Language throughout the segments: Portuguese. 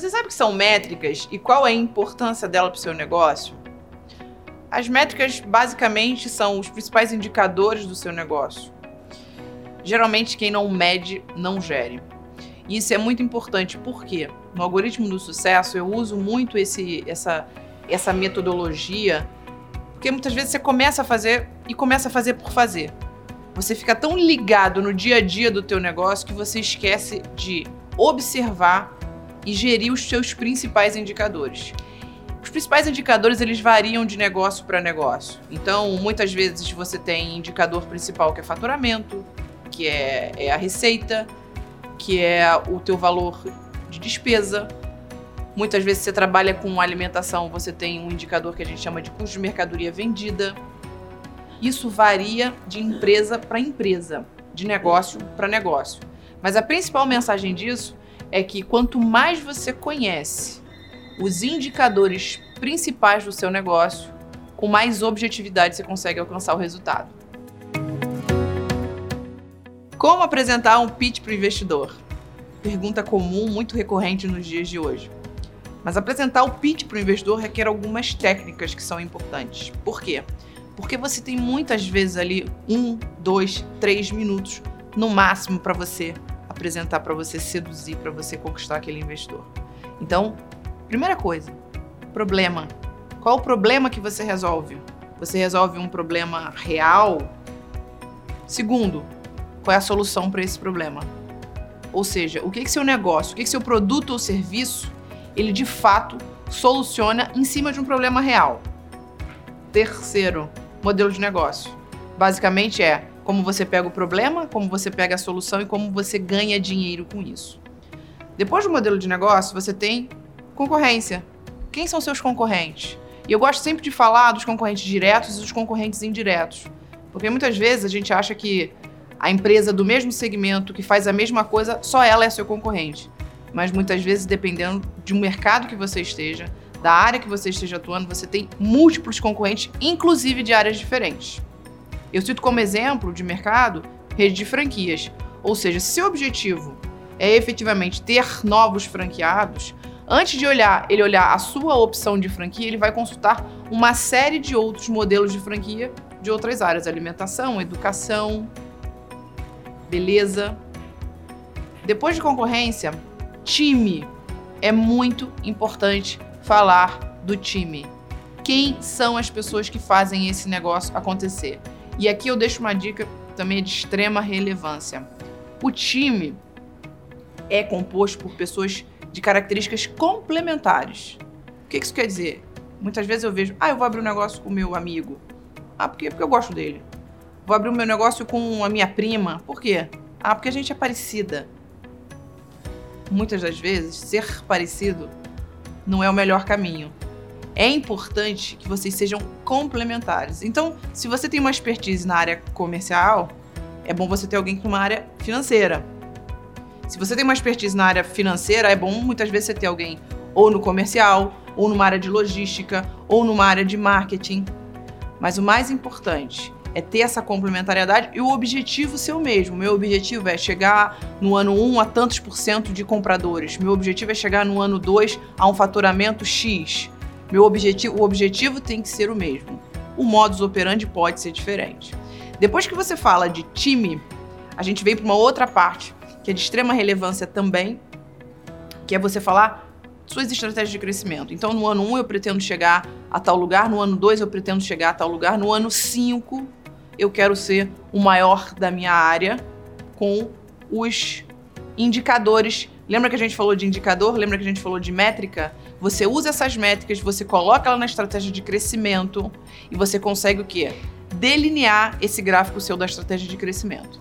Você sabe o que são métricas e qual é a importância dela para o seu negócio? As métricas basicamente são os principais indicadores do seu negócio. Geralmente quem não mede não gere. E isso é muito importante porque no algoritmo do sucesso eu uso muito esse, essa, essa metodologia porque muitas vezes você começa a fazer e começa a fazer por fazer. Você fica tão ligado no dia a dia do teu negócio que você esquece de observar e gerir os seus principais indicadores. Os principais indicadores eles variam de negócio para negócio. Então, muitas vezes você tem indicador principal que é faturamento, que é, é a receita, que é o teu valor de despesa, Muitas vezes você trabalha com alimentação, você tem um indicador que a gente chama de custo de mercadoria vendida. Isso varia de empresa para empresa, de negócio para negócio. Mas a principal mensagem disso é que quanto mais você conhece os indicadores principais do seu negócio, com mais objetividade você consegue alcançar o resultado. Como apresentar um pitch para o investidor? Pergunta comum, muito recorrente nos dias de hoje. Mas apresentar o pitch para o investidor requer algumas técnicas que são importantes. Por quê? Porque você tem muitas vezes ali um, dois, três minutos no máximo para você apresentar, para você seduzir, para você conquistar aquele investidor. Então, primeira coisa, problema. Qual o problema que você resolve? Você resolve um problema real? Segundo, qual é a solução para esse problema? Ou seja, o que, que seu negócio, o que, que seu produto ou serviço ele de fato soluciona em cima de um problema real. Terceiro, modelo de negócio. Basicamente é como você pega o problema, como você pega a solução e como você ganha dinheiro com isso. Depois do modelo de negócio, você tem concorrência. Quem são seus concorrentes? E eu gosto sempre de falar dos concorrentes diretos e dos concorrentes indiretos. Porque muitas vezes a gente acha que a empresa do mesmo segmento que faz a mesma coisa, só ela é seu concorrente mas muitas vezes, dependendo de um mercado que você esteja, da área que você esteja atuando, você tem múltiplos concorrentes, inclusive de áreas diferentes. Eu cito como exemplo de mercado rede de franquias. Ou seja, se seu objetivo é efetivamente ter novos franqueados, antes de olhar, ele olhar a sua opção de franquia, ele vai consultar uma série de outros modelos de franquia de outras áreas, alimentação, educação, beleza. Depois de concorrência, time. É muito importante falar do time. Quem são as pessoas que fazem esse negócio acontecer? E aqui eu deixo uma dica também de extrema relevância. O time é composto por pessoas de características complementares. O que isso quer dizer? Muitas vezes eu vejo, ah, eu vou abrir um negócio com o meu amigo. Ah, por quê? Porque eu gosto dele. Vou abrir o meu negócio com a minha prima. Por quê? Ah, porque a gente é parecida muitas das vezes, ser parecido não é o melhor caminho. É importante que vocês sejam complementares. Então, se você tem uma expertise na área comercial, é bom você ter alguém com uma área financeira. Se você tem uma expertise na área financeira, é bom muitas vezes você ter alguém ou no comercial, ou numa área de logística, ou numa área de marketing. Mas o mais importante é ter essa complementariedade e o objetivo ser o mesmo. Meu objetivo é chegar no ano 1 a tantos por cento de compradores. Meu objetivo é chegar no ano 2 a um faturamento X. Meu objetivo, o objetivo tem que ser o mesmo. O modus operandi pode ser diferente. Depois que você fala de time, a gente vem para uma outra parte que é de extrema relevância também, que é você falar suas estratégias de crescimento. Então, no ano 1 eu pretendo chegar a tal lugar, no ano 2 eu pretendo chegar a tal lugar, no ano 5 eu quero ser o maior da minha área com os indicadores. Lembra que a gente falou de indicador? Lembra que a gente falou de métrica? Você usa essas métricas, você coloca ela na estratégia de crescimento e você consegue o quê? Delinear esse gráfico seu da estratégia de crescimento.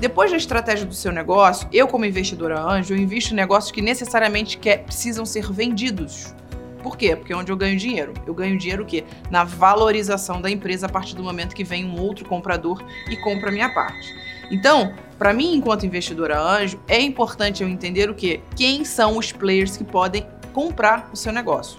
Depois da estratégia do seu negócio, eu como investidora anjo, eu invisto em negócios que necessariamente quer, precisam ser vendidos. Por quê? Porque é onde eu ganho dinheiro. Eu ganho dinheiro o quê? Na valorização da empresa a partir do momento que vem um outro comprador e compra a minha parte. Então, para mim, enquanto investidora anjo, é importante eu entender o quê? Quem são os players que podem comprar o seu negócio.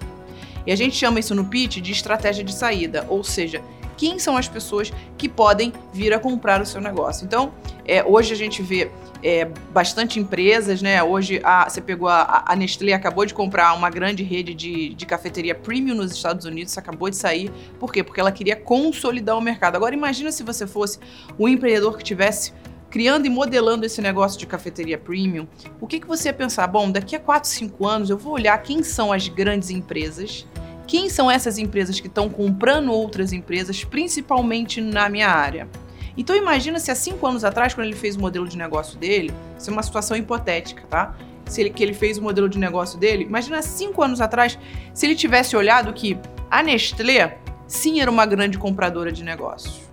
E a gente chama isso no pitch de estratégia de saída, ou seja, quem são as pessoas que podem vir a comprar o seu negócio. Então, é, hoje a gente vê é, bastante empresas, né? Hoje a, você pegou a, a, Nestlé, acabou de comprar uma grande rede de, de cafeteria premium nos Estados Unidos, acabou de sair. Por quê? Porque ela queria consolidar o mercado. Agora imagina se você fosse um empreendedor que tivesse criando e modelando esse negócio de cafeteria premium, o que, que você ia pensar? Bom, daqui a 4, 5 anos eu vou olhar quem são as grandes empresas, quem são essas empresas que estão comprando outras empresas, principalmente na minha área. Então imagina se há cinco anos atrás, quando ele fez o modelo de negócio dele, isso é uma situação hipotética, tá? Se ele, que ele fez o modelo de negócio dele, imagina cinco anos atrás, se ele tivesse olhado que a Nestlé sim era uma grande compradora de negócios.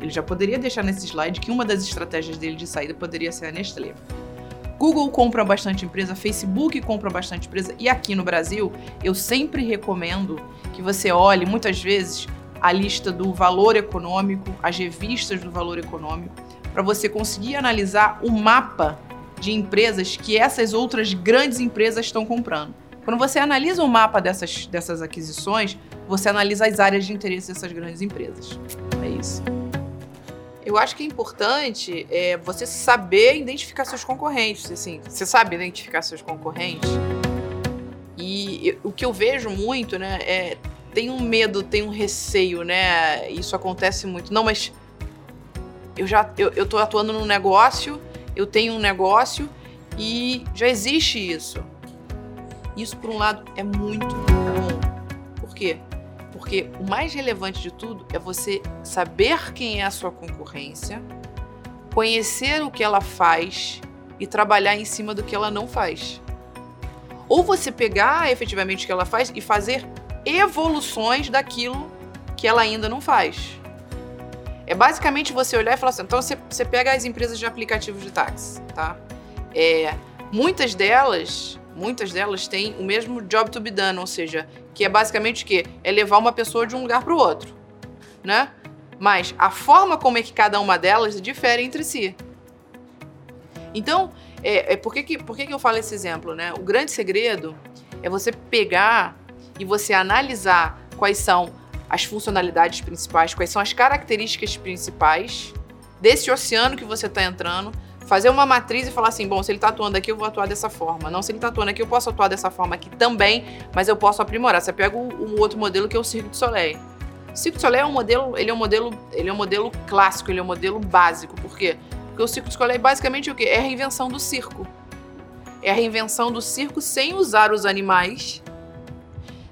Ele já poderia deixar nesse slide que uma das estratégias dele de saída poderia ser a Nestlé. Google compra bastante empresa, Facebook compra bastante empresa e aqui no Brasil eu sempre recomendo que você olhe muitas vezes a lista do valor econômico, as revistas do valor econômico, para você conseguir analisar o mapa de empresas que essas outras grandes empresas estão comprando. Quando você analisa o mapa dessas, dessas aquisições, você analisa as áreas de interesse dessas grandes empresas. É isso. Eu acho que é importante é, você saber identificar seus concorrentes. Assim, você sabe identificar seus concorrentes? E eu, o que eu vejo muito, né, é tem um medo, tem um receio, né? Isso acontece muito. Não, mas eu já eu, eu tô atuando num negócio, eu tenho um negócio e já existe isso. Isso, por um lado, é muito bom. Por quê? Porque o mais relevante de tudo é você saber quem é a sua concorrência, conhecer o que ela faz e trabalhar em cima do que ela não faz. Ou você pegar efetivamente o que ela faz e fazer evoluções daquilo que ela ainda não faz. É basicamente você olhar e falar assim: então você, pega as empresas de aplicativos de táxi, tá? É, muitas delas, muitas delas têm o mesmo job to be done, ou seja, que é basicamente o quê? É levar uma pessoa de um lugar para o outro, né? Mas a forma como é que cada uma delas difere entre si. Então, é, é por, que, que, por que, que eu falo esse exemplo, né? O grande segredo é você pegar e você analisar quais são as funcionalidades principais, quais são as características principais desse oceano que você está entrando, fazer uma matriz e falar assim, bom, se ele está atuando aqui, eu vou atuar dessa forma. Não, se ele está atuando aqui, eu posso atuar dessa forma aqui também, mas eu posso aprimorar. Você pega o, outro modelo que é o Cirque du Soleil. O Cirque du Soleil é um modelo, ele é um modelo, ele é um modelo clássico, ele é um modelo básico. Por quê? Porque o Cirque du Soleil é basicamente o quê? É a reinvenção do circo. É a reinvenção do circo sem usar os animais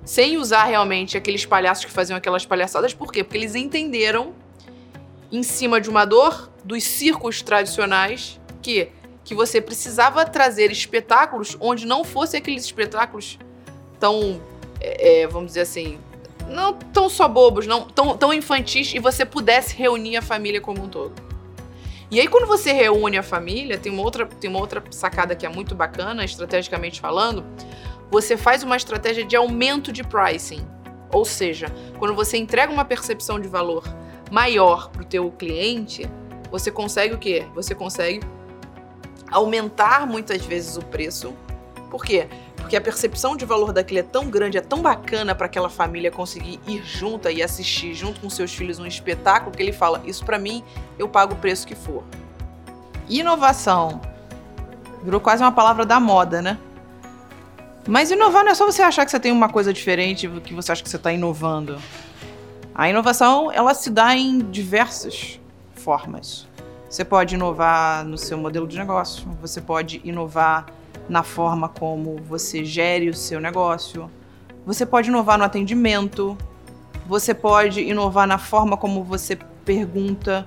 sem usar realmente aqueles palhaços que faziam aquelas palhaçadas. Por quê? Porque eles entenderam, em cima de uma dor dos circos tradicionais, que, que você precisava trazer espetáculos onde não fossem aqueles espetáculos tão, é, é, vamos dizer assim, não tão só bobos, não tão, tão infantis, e você pudesse reunir a família como um todo. E aí, quando você reúne a família, tem uma outra, tem uma outra sacada que é muito bacana, estrategicamente falando você faz uma estratégia de aumento de pricing. Ou seja, quando você entrega uma percepção de valor maior para o teu cliente, você consegue o quê? Você consegue aumentar muitas vezes o preço. Por quê? Porque a percepção de valor daquele é tão grande, é tão bacana para aquela família conseguir ir junta e assistir junto com seus filhos um espetáculo que ele fala: Isso para mim, eu pago o preço que for. Inovação. Virou quase uma palavra da moda, né? Mas inovar não é só você achar que você tem uma coisa diferente, que você acha que você está inovando. A inovação, ela se dá em diversas formas. Você pode inovar no seu modelo de negócio, você pode inovar na forma como você gere o seu negócio, você pode inovar no atendimento, você pode inovar na forma como você pergunta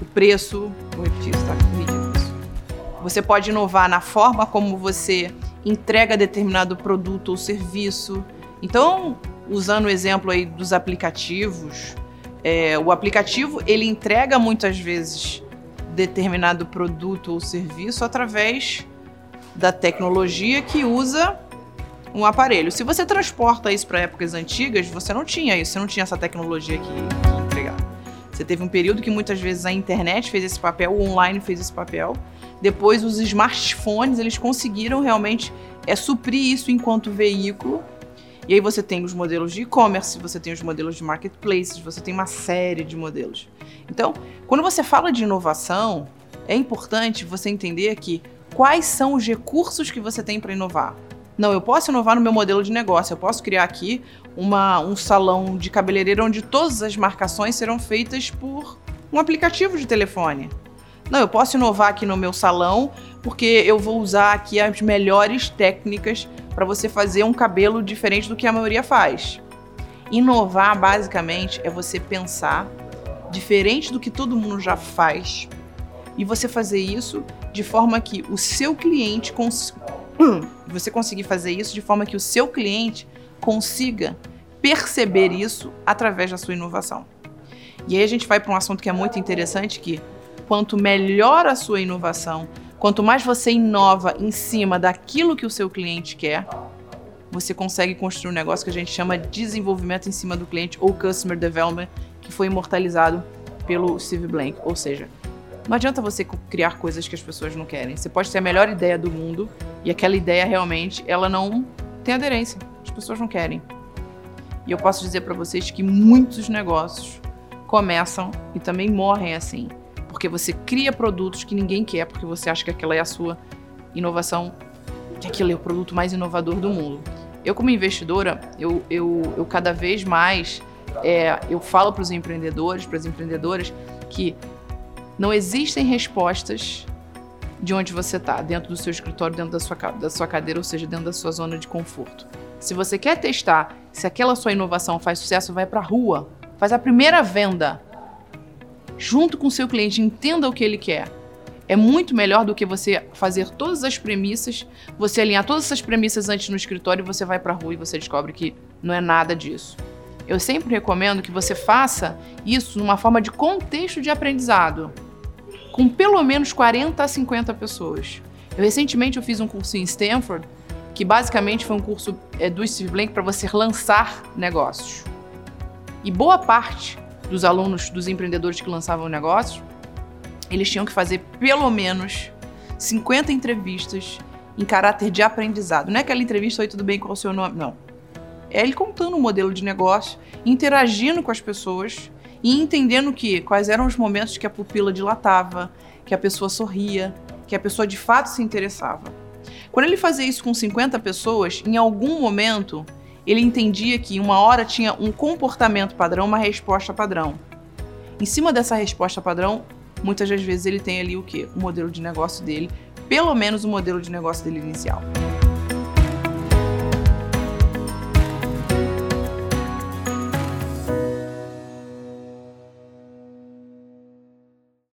o preço. Vou repetir isso, tá? Você pode inovar na forma como você entrega determinado produto ou serviço. Então, usando o exemplo aí dos aplicativos, é, o aplicativo ele entrega muitas vezes determinado produto ou serviço através da tecnologia que usa um aparelho. Se você transporta isso para épocas antigas, você não tinha isso, você não tinha essa tecnologia que, que entregar. Você teve um período que muitas vezes a internet fez esse papel, o online fez esse papel, depois, os smartphones eles conseguiram realmente é, suprir isso enquanto veículo. E aí você tem os modelos de e-commerce, você tem os modelos de marketplaces, você tem uma série de modelos. Então, quando você fala de inovação, é importante você entender que quais são os recursos que você tem para inovar. Não, eu posso inovar no meu modelo de negócio, eu posso criar aqui uma, um salão de cabeleireiro onde todas as marcações serão feitas por um aplicativo de telefone. Não, eu posso inovar aqui no meu salão porque eu vou usar aqui as melhores técnicas para você fazer um cabelo diferente do que a maioria faz. Inovar, basicamente, é você pensar diferente do que todo mundo já faz e você fazer isso de forma que o seu cliente cons... você conseguir fazer isso de forma que o seu cliente consiga perceber isso através da sua inovação. E aí a gente vai para um assunto que é muito interessante que quanto melhor a sua inovação, quanto mais você inova em cima daquilo que o seu cliente quer, você consegue construir um negócio que a gente chama de desenvolvimento em cima do cliente ou customer development, que foi imortalizado pelo Steve Blank. Ou seja, não adianta você criar coisas que as pessoas não querem. Você pode ter a melhor ideia do mundo e aquela ideia realmente ela não tem aderência. As pessoas não querem. E eu posso dizer para vocês que muitos negócios começam e também morrem assim, porque você cria produtos que ninguém quer, porque você acha que aquela é a sua inovação, que aquele é o produto mais inovador do mundo. Eu como investidora, eu, eu, eu cada vez mais é, eu falo para os empreendedores, para as empreendedoras, que não existem respostas de onde você está, dentro do seu escritório, dentro da sua, da sua cadeira, ou seja, dentro da sua zona de conforto. Se você quer testar se aquela sua inovação faz sucesso, vai para a rua, faz a primeira venda junto com o seu cliente, entenda o que ele quer. É muito melhor do que você fazer todas as premissas, você alinhar todas essas premissas antes no escritório e você vai para a rua e você descobre que não é nada disso. Eu sempre recomendo que você faça isso numa forma de contexto de aprendizado, com pelo menos 40 a 50 pessoas. Eu recentemente eu fiz um curso em Stanford, que basicamente foi um curso é, do Steve Blank para você lançar negócios. E boa parte dos alunos, dos empreendedores que lançavam negócios, eles tinham que fazer pelo menos 50 entrevistas em caráter de aprendizado. Não é aquela entrevista, oi, tudo bem, qual é o seu nome? Não. É ele contando o um modelo de negócio, interagindo com as pessoas e entendendo que quais eram os momentos que a pupila dilatava, que a pessoa sorria, que a pessoa de fato se interessava. Quando ele fazia isso com 50 pessoas, em algum momento ele entendia que uma hora tinha um comportamento padrão, uma resposta padrão. Em cima dessa resposta padrão, muitas das vezes ele tem ali o que? O modelo de negócio dele, pelo menos o modelo de negócio dele inicial.